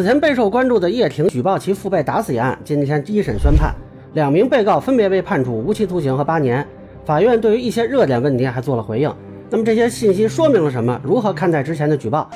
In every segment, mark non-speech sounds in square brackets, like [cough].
此前备受关注的叶挺举报其父被打死一案，今天一审宣判，两名被告分别被判处无期徒刑和八年。法院对于一些热点问题还做了回应。那么这些信息说明了什么？如何看待之前的举报？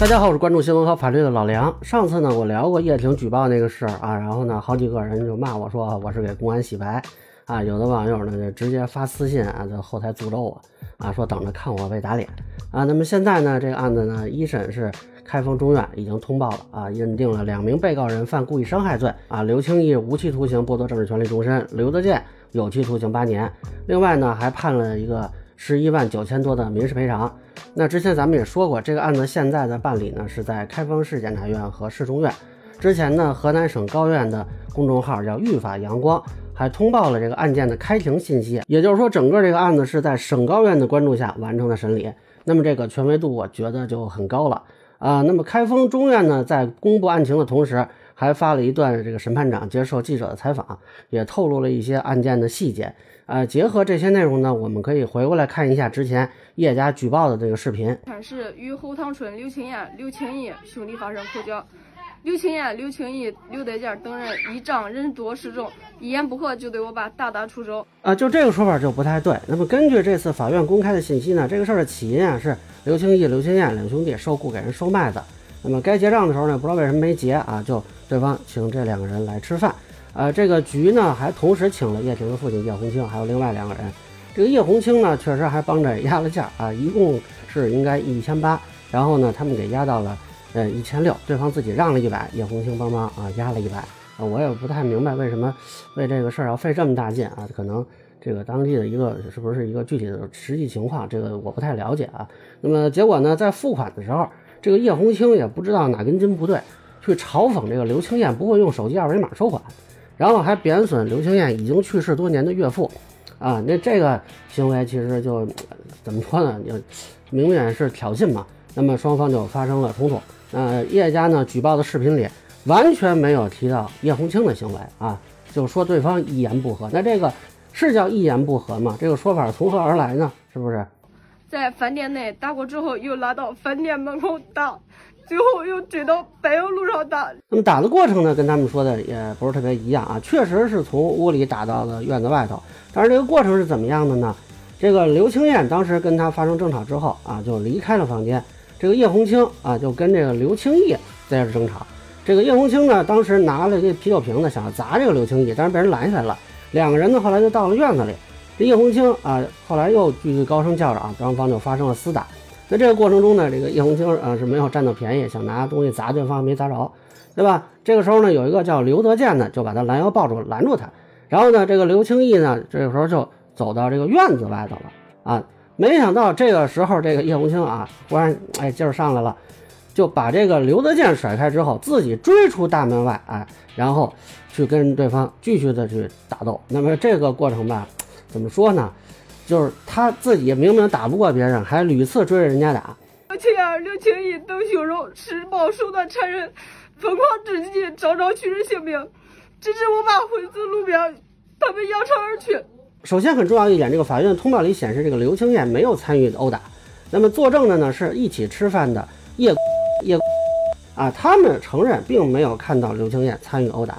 大家好，我是关注新闻和法律的老梁。上次呢，我聊过叶挺举报那个事儿啊，然后呢，好几个人就骂我说我是给公安洗白啊，有的网友呢就直接发私信啊，在后台诅咒我啊，说等着看我被打脸啊。那么现在呢，这个案子呢，一审是开封中院已经通报了啊，认定了两名被告人犯故意伤害罪啊，刘清义无期徒刑剥夺政治权利终身，刘德建有期徒刑八年，另外呢还判了一个十一万九千多的民事赔偿。那之前咱们也说过，这个案子现在的办理呢是在开封市检察院和市中院。之前呢，河南省高院的公众号叫“御法阳光”还通报了这个案件的开庭信息，也就是说，整个这个案子是在省高院的关注下完成的审理。那么这个权威度，我觉得就很高了啊。那么开封中院呢，在公布案情的同时，还发了一段这个审判长接受记者的采访，也透露了一些案件的细节。啊，结合这些内容呢，我们可以回过来看一下之前叶家举报的这个视频。是与后塘村刘青燕、刘青义兄弟发生口角，刘青燕、刘青义、刘德建等人依仗人多势众，一言不合就对我爸大打出手。啊，就这个说法就不太对。那么根据这次法院公开的信息呢，这个事儿的起因啊是刘青义、刘青燕两兄弟受雇给人收麦子，那么该结账的时候呢，不知道为什么没结啊，就对方请这两个人来吃饭。呃，这个局呢，还同时请了叶婷的父亲叶红青，还有另外两个人。这个叶红青呢，确实还帮着压了价啊，一共是应该一千八，然后呢，他们给压到了呃一千六，对方自己让了一百，叶红青帮忙啊压了一百啊，我也不太明白为什么为这个事儿要费这么大劲啊，可能这个当地的一个是不是一个具体的实际情况，这个我不太了解啊。那么结果呢，在付款的时候，这个叶红青也不知道哪根筋不对，去嘲讽这个刘青燕不会用手机二维码收款。然后还贬损刘青燕已经去世多年的岳父，啊，那这个行为其实就怎么说呢？就明显是挑衅嘛。那么双方就发生了冲突。呃，叶家呢举报的视频里完全没有提到叶红青的行为啊，就说对方一言不合。那这个是叫一言不合吗？这个说法从何而来呢？是不是？在饭店内打过之后，又拉到饭店门口打。最后又追到柏油路上打，那么打的过程呢，跟他们说的也不是特别一样啊，确实是从屋里打到了院子外头，但是这个过程是怎么样的呢？这个刘青燕当时跟他发生争吵之后啊，就离开了房间，这个叶红青啊就跟这个刘青义在这争吵，这个叶红青呢当时拿了这啤酒瓶子想要砸这个刘青义，但是被人拦下来了，两个人呢后来就到了院子里，这叶红青啊后来又继续高声叫嚷，双方就发生了厮打。在这个过程中呢，这个叶红青啊是没有占到便宜，想拿东西砸对方，没砸着，对吧？这个时候呢，有一个叫刘德建的就把他拦腰抱住，拦住他。然后呢，这个刘清义呢，这个时候就走到这个院子外头了啊。没想到这个时候，这个叶红青啊，忽然哎劲儿上来了，就把这个刘德建甩开之后，自己追出大门外，哎，然后去跟对方继续的去打斗。那么这个过程吧，怎么说呢？就是他自己明明打不过别人，还屡次追着人家打。刘青燕、刘青义等凶手施暴手段残忍，疯狂至极，招招取人性命，直至我爸昏死路边，他们扬长而去。首先很重要一点，这个法院通报里显示，这个刘青燕没有参与殴打。那么作证的呢，是一起吃饭的叶 [laughs] 叶 [laughs] [laughs] 啊，他们承认并没有看到刘青燕参与殴打。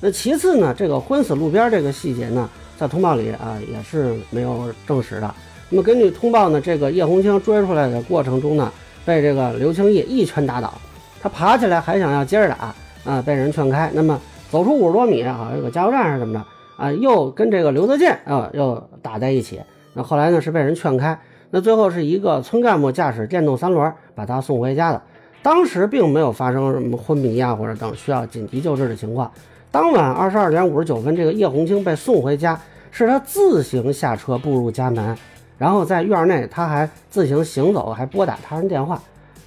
那其次呢，这个昏死路边这个细节呢？在通报里啊也是没有证实的。那么根据通报呢，这个叶红青追出来的过程中呢，被这个刘青义一拳打倒，他爬起来还想要接着打啊，被人劝开。那么走出五十多米，好像有个加油站是怎么着啊，又跟这个刘德建啊又打在一起。那后来呢是被人劝开，那最后是一个村干部驾驶电动三轮把他送回家的。当时并没有发生什么昏迷啊或者等需要紧急救治的情况。当晚二十二点五十九分，这个叶红青被送回家，是他自行下车步入家门，然后在院内他还自行行走，还拨打他人电话。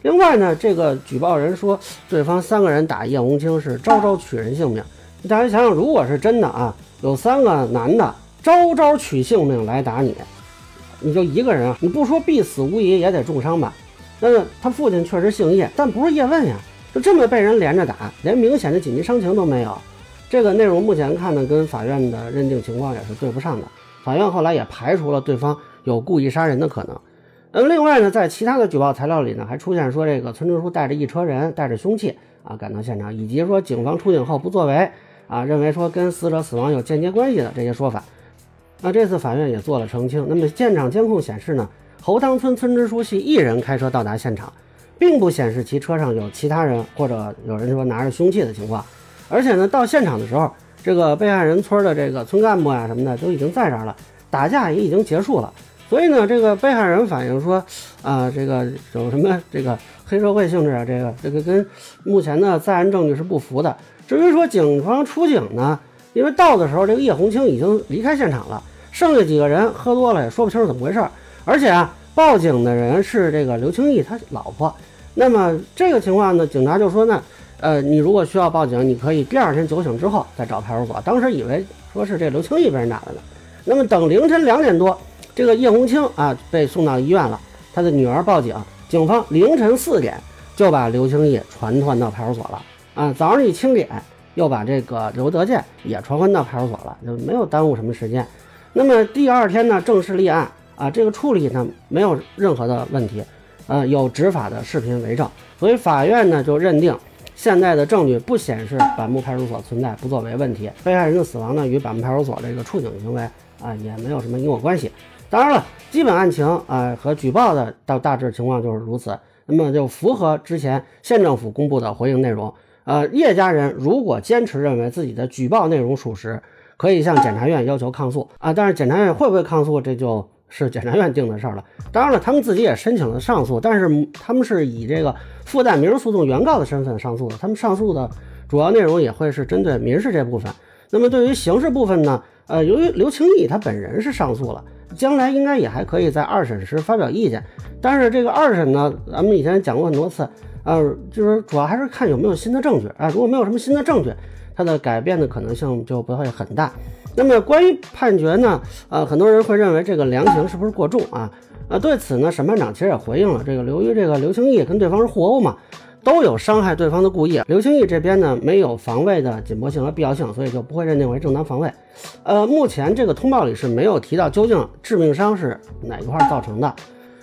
另外呢，这个举报人说，对方三个人打叶红青是招招取人性命。大家想想，如果是真的啊，有三个男的招招取性命来打你，你就一个人啊，你不说必死无疑，也得重伤吧？那他父亲确实姓叶，但不是叶问呀，就这么被人连着打，连明显的紧急伤情都没有。这个内容目前看呢，跟法院的认定情况也是对不上的。法院后来也排除了对方有故意杀人的可能。嗯，另外呢，在其他的举报材料里呢，还出现说这个村支书带着一车人带着凶器啊赶到现场，以及说警方出警后不作为啊，认为说跟死者死亡有间接关系的这些说法。那这次法院也做了澄清。那么现场监控显示呢，侯塘村村支书系一人开车到达现场，并不显示其车上有其他人或者有人说拿着凶器的情况。而且呢，到现场的时候，这个被害人村的这个村干部呀什么的都已经在这儿了，打架也已经结束了。所以呢，这个被害人反映说，啊，这个有什么这个黑社会性质啊，这个这个跟目前的在案证据是不符的。至于说警方出警呢，因为到的时候这个叶红青已经离开现场了，剩下几个人喝多了也说不清楚怎么回事。而且啊，报警的人是这个刘清义他老婆。那么这个情况呢，警察就说呢，呃，你如果需要报警，你可以第二天酒醒之后再找派出所。当时以为说是这刘清义被人打了呢。那么等凌晨两点多。这个叶红青啊被送到医院了，他的女儿报警，警方凌晨四点就把刘清义传唤到派出所了啊。早上一清点又把这个刘德建也传唤到派出所了，就没有耽误什么时间。那么第二天呢，正式立案啊，这个处理呢没有任何的问题，呃，有执法的视频为证，所以法院呢就认定现在的证据不显示板木派出所存在不作为问题，被害人的死亡呢与板木派出所这个处警行为啊也没有什么因果关系。当然了，基本案情啊和举报的到大致情况就是如此，那么就符合之前县政府公布的回应内容。呃，叶家人如果坚持认为自己的举报内容属实，可以向检察院要求抗诉啊。但是检察院会不会抗诉，这就是检察院定的事儿了。当然了，他们自己也申请了上诉，但是他们是以这个附带民事诉讼原告的身份上诉的，他们上诉的主要内容也会是针对民事这部分。那么对于刑事部分呢？呃，由于刘清义他本人是上诉了。将来应该也还可以在二审时发表意见，但是这个二审呢，咱们以前讲过很多次，呃，就是主要还是看有没有新的证据啊。如果没有什么新的证据，它的改变的可能性就不会很大。那么关于判决呢，呃，很多人会认为这个量刑是不是过重啊？呃，对此呢，审判长其实也回应了，这个由于这个刘清义跟对方是互殴嘛。都有伤害对方的故意，刘清义这边呢没有防卫的紧迫性和必要性，所以就不会认定为正当防卫。呃，目前这个通报里是没有提到究竟致命伤是哪一块造成的。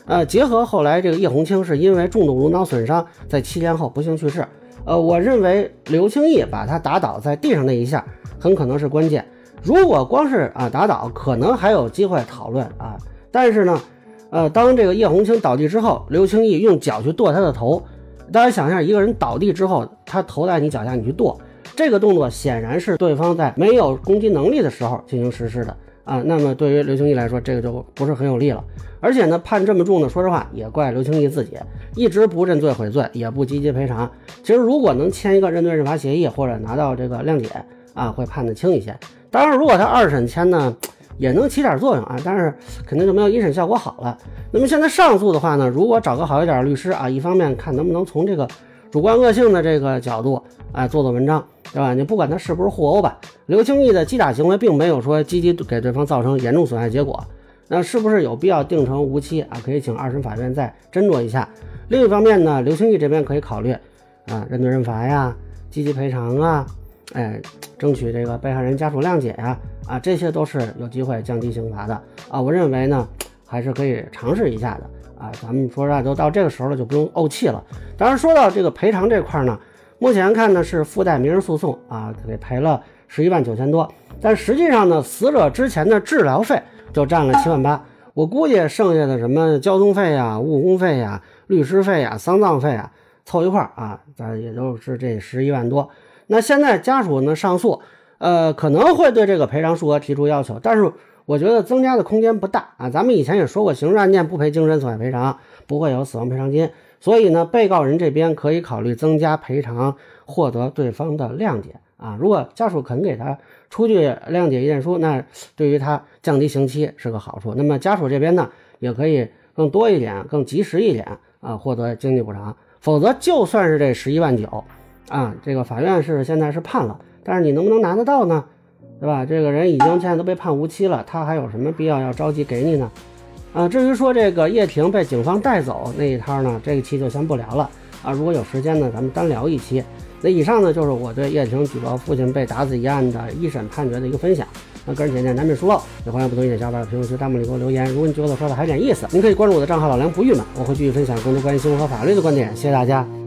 呃，结合后来这个叶红青是因为重度颅脑损伤，在七天后不幸去世。呃，我认为刘清义把他打倒在地上那一下很可能是关键。如果光是啊打倒，可能还有机会讨论啊。但是呢，呃，当这个叶红青倒地之后，刘清义用脚去跺他的头。大家想象，一个人倒地之后，他头在你脚下，你去跺，这个动作显然是对方在没有攻击能力的时候进行实施的啊。那么对于刘清义来说，这个就不是很有利了。而且呢，判这么重的，说实话也怪刘清义自己，一直不认罪悔罪，也不积极赔偿。其实如果能签一个认罪认罚协议，或者拿到这个谅解啊，会判得轻一些。当然，如果他二审签呢？也能起点作用啊，但是肯定就没有一审效果好了。那么现在上诉的话呢，如果找个好一点的律师啊，一方面看能不能从这个主观恶性的这个角度，哎，做做文章，对吧？你不管他是不是互殴吧，刘清义的击打行为并没有说积极给对方造成严重损害结果，那是不是有必要定成无期啊？可以请二审法院再斟酌一下。另一方面呢，刘清义这边可以考虑啊，认罪认罚呀，积极赔偿啊。哎，争取这个被害人家属谅解呀，啊，这些都是有机会降低刑罚的啊。我认为呢，还是可以尝试一下的啊。咱们说实话，都到这个时候了，就不用怄气了。当然，说到这个赔偿这块呢，目前看呢是附带民事诉讼啊，给赔了十一万九千多，但实际上呢，死者之前的治疗费就占了七万八。我估计剩下的什么交通费呀、误工费呀、律师费呀、丧葬费啊，凑一块儿啊，咱也就是这十一万多。那现在家属呢上诉，呃，可能会对这个赔偿数额提出要求，但是我觉得增加的空间不大啊。咱们以前也说过，刑事案件不赔精神损害赔偿，不会有死亡赔偿金，所以呢，被告人这边可以考虑增加赔偿，获得对方的谅解啊。如果家属肯给他出具谅解意见书，那对于他降低刑期是个好处。那么家属这边呢，也可以更多一点、更及时一点啊，获得经济补偿。否则，就算是这十一万九。啊，这个法院是现在是判了，但是你能不能拿得到呢？对吧？这个人已经现在都被判无期了，他还有什么必要要着急给你呢？啊，至于说这个叶婷被警方带走那一摊呢，这一期就先不聊了啊。如果有时间呢，咱们单聊一期。那以上呢就是我对叶婷举报父亲被打死一案的一审判决的一个分享。那个人浅见难免疏漏，也欢迎不同意见小伙伴在评论区弹幕里给我留言。如果你觉得我说的还有点意思，您可以关注我的账号老梁不郁闷，我会继续分享更多关于新闻和法律的观点。谢谢大家。